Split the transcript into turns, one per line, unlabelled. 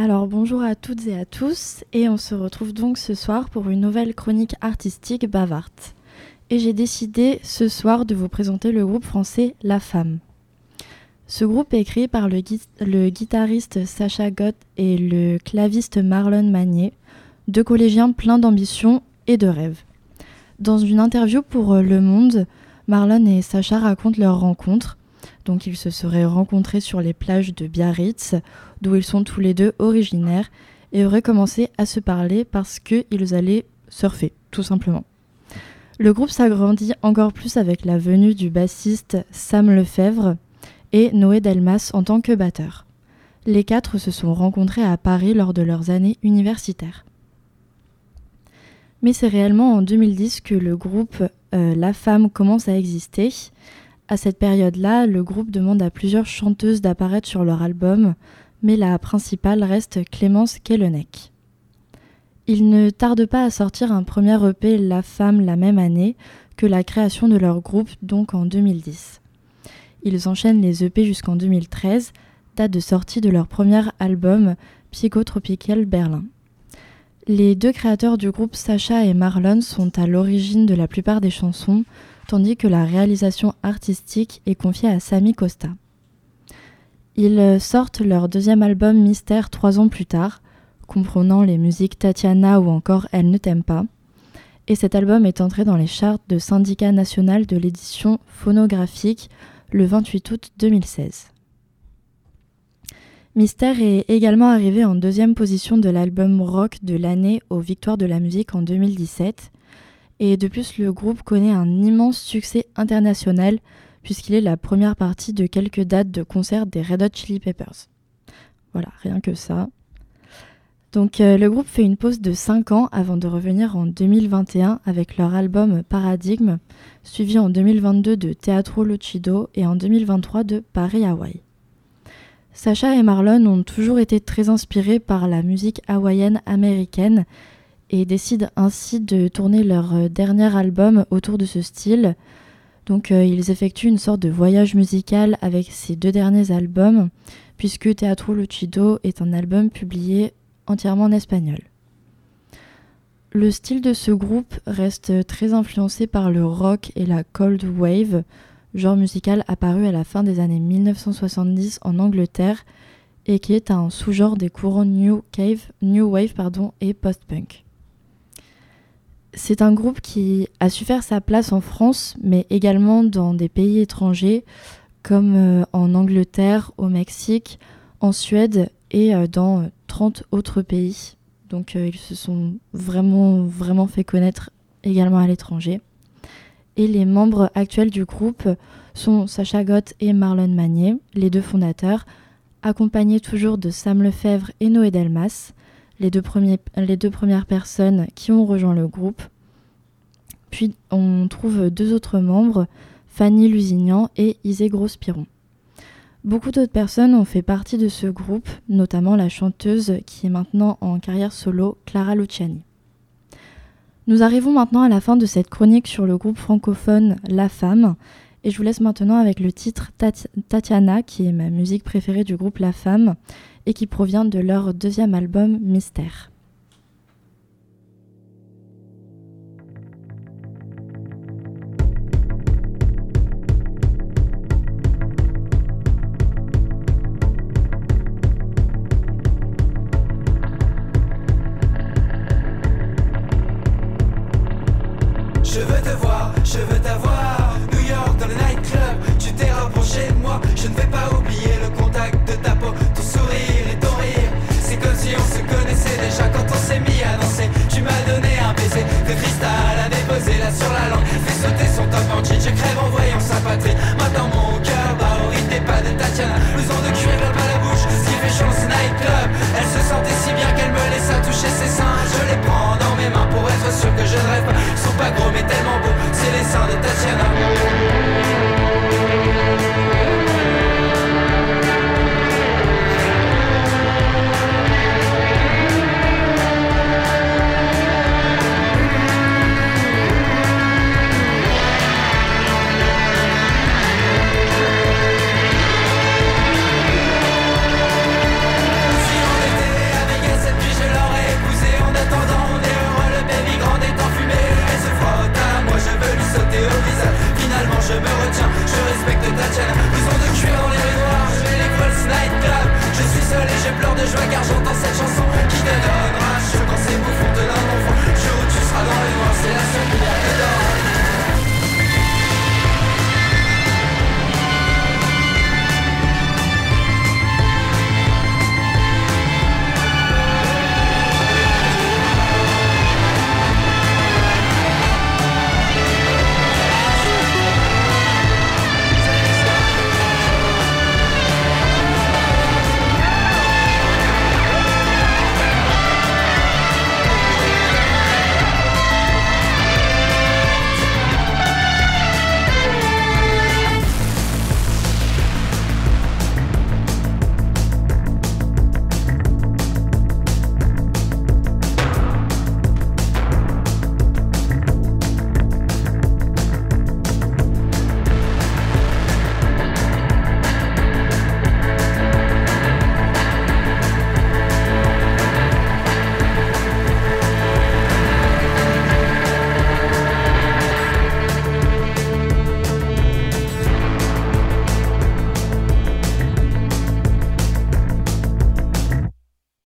Alors bonjour à toutes et à tous et on se retrouve donc ce soir pour une nouvelle chronique artistique Bavart. Et j'ai décidé ce soir de vous présenter le groupe français La Femme. Ce groupe est créé par le, guitariste Sacha Gott et le claviste Marlon Magnier, deux collégiens pleins d'ambition et de rêves. Dans une interview pour Le Monde, Marlon et Sacha racontent leur rencontre donc ils se seraient rencontrés sur les plages de Biarritz, d'où ils sont tous les deux originaires, et auraient commencé à se parler parce qu'ils allaient surfer, tout simplement. Le groupe s'agrandit encore plus avec la venue du bassiste Sam Lefebvre et Noé Delmas en tant que batteur. Les quatre se sont rencontrés à Paris lors de leurs années universitaires. Mais c'est réellement en 2010 que le groupe euh, La Femme commence à exister, à cette période-là, le groupe demande à plusieurs chanteuses d'apparaître sur leur album, mais la principale reste Clémence Kellenek. Ils ne tardent pas à sortir un premier EP La Femme la même année que la création de leur groupe, donc en 2010. Ils enchaînent les EP jusqu'en 2013, date de sortie de leur premier album Psychotropical Berlin. Les deux créateurs du groupe Sacha et Marlon sont à l'origine de la plupart des chansons, tandis que la réalisation artistique est confiée à Sami Costa. Ils sortent leur deuxième album Mystère trois ans plus tard, comprenant les musiques Tatiana ou encore Elle ne t'aime pas, et cet album est entré dans les charts de syndicat national de l'édition phonographique le 28 août 2016. Mystère est également arrivé en deuxième position de l'album rock de l'année aux Victoires de la musique en 2017 et de plus, le groupe connaît un immense succès international puisqu'il est la première partie de quelques dates de concerts des Red Hot Chili Peppers. Voilà, rien que ça. Donc euh, le groupe fait une pause de 5 ans avant de revenir en 2021 avec leur album Paradigme, suivi en 2022 de Teatro Lucido et en 2023 de Paris Hawaii. Sacha et Marlon ont toujours été très inspirés par la musique hawaïenne américaine et décident ainsi de tourner leur euh, dernier album autour de ce style. Donc euh, ils effectuent une sorte de voyage musical avec ces deux derniers albums, puisque Teatro Lucido est un album publié entièrement en espagnol. Le style de ce groupe reste très influencé par le rock et la cold wave, genre musical apparu à la fin des années 1970 en Angleterre et qui est un sous-genre des courants new, wave et post-punk. C'est un groupe qui a su faire sa place en France, mais également dans des pays étrangers, comme euh, en Angleterre, au Mexique, en Suède et euh, dans 30 autres pays. Donc euh, ils se sont vraiment, vraiment fait connaître également à l'étranger. Et les membres actuels du groupe sont Sacha Gott et Marlon Magnier, les deux fondateurs, accompagnés toujours de Sam Lefebvre et Noé Delmas les deux, premières personnes qui ont rejoint le groupe. Puis on trouve deux autres membres, Fanny Lusignan et Isée Grospiron. Beaucoup d'autres personnes ont fait partie de ce groupe, notamment la chanteuse qui est maintenant en carrière solo, Clara Luciani. Nous arrivons maintenant à la fin de cette chronique sur le groupe francophone La Femme, et je vous laisse maintenant avec le titre Tatiana, qui est ma musique préférée du groupe La Femme, et qui provient de leur deuxième album Mystère.
Je veux te voir, je veux t'avoir. On se connaissait déjà quand on s'est mis à danser. Tu m'as donné un baiser de cristal à déposer là sur la langue. Fais sauter son top en jean, je crève en voyant sa patrie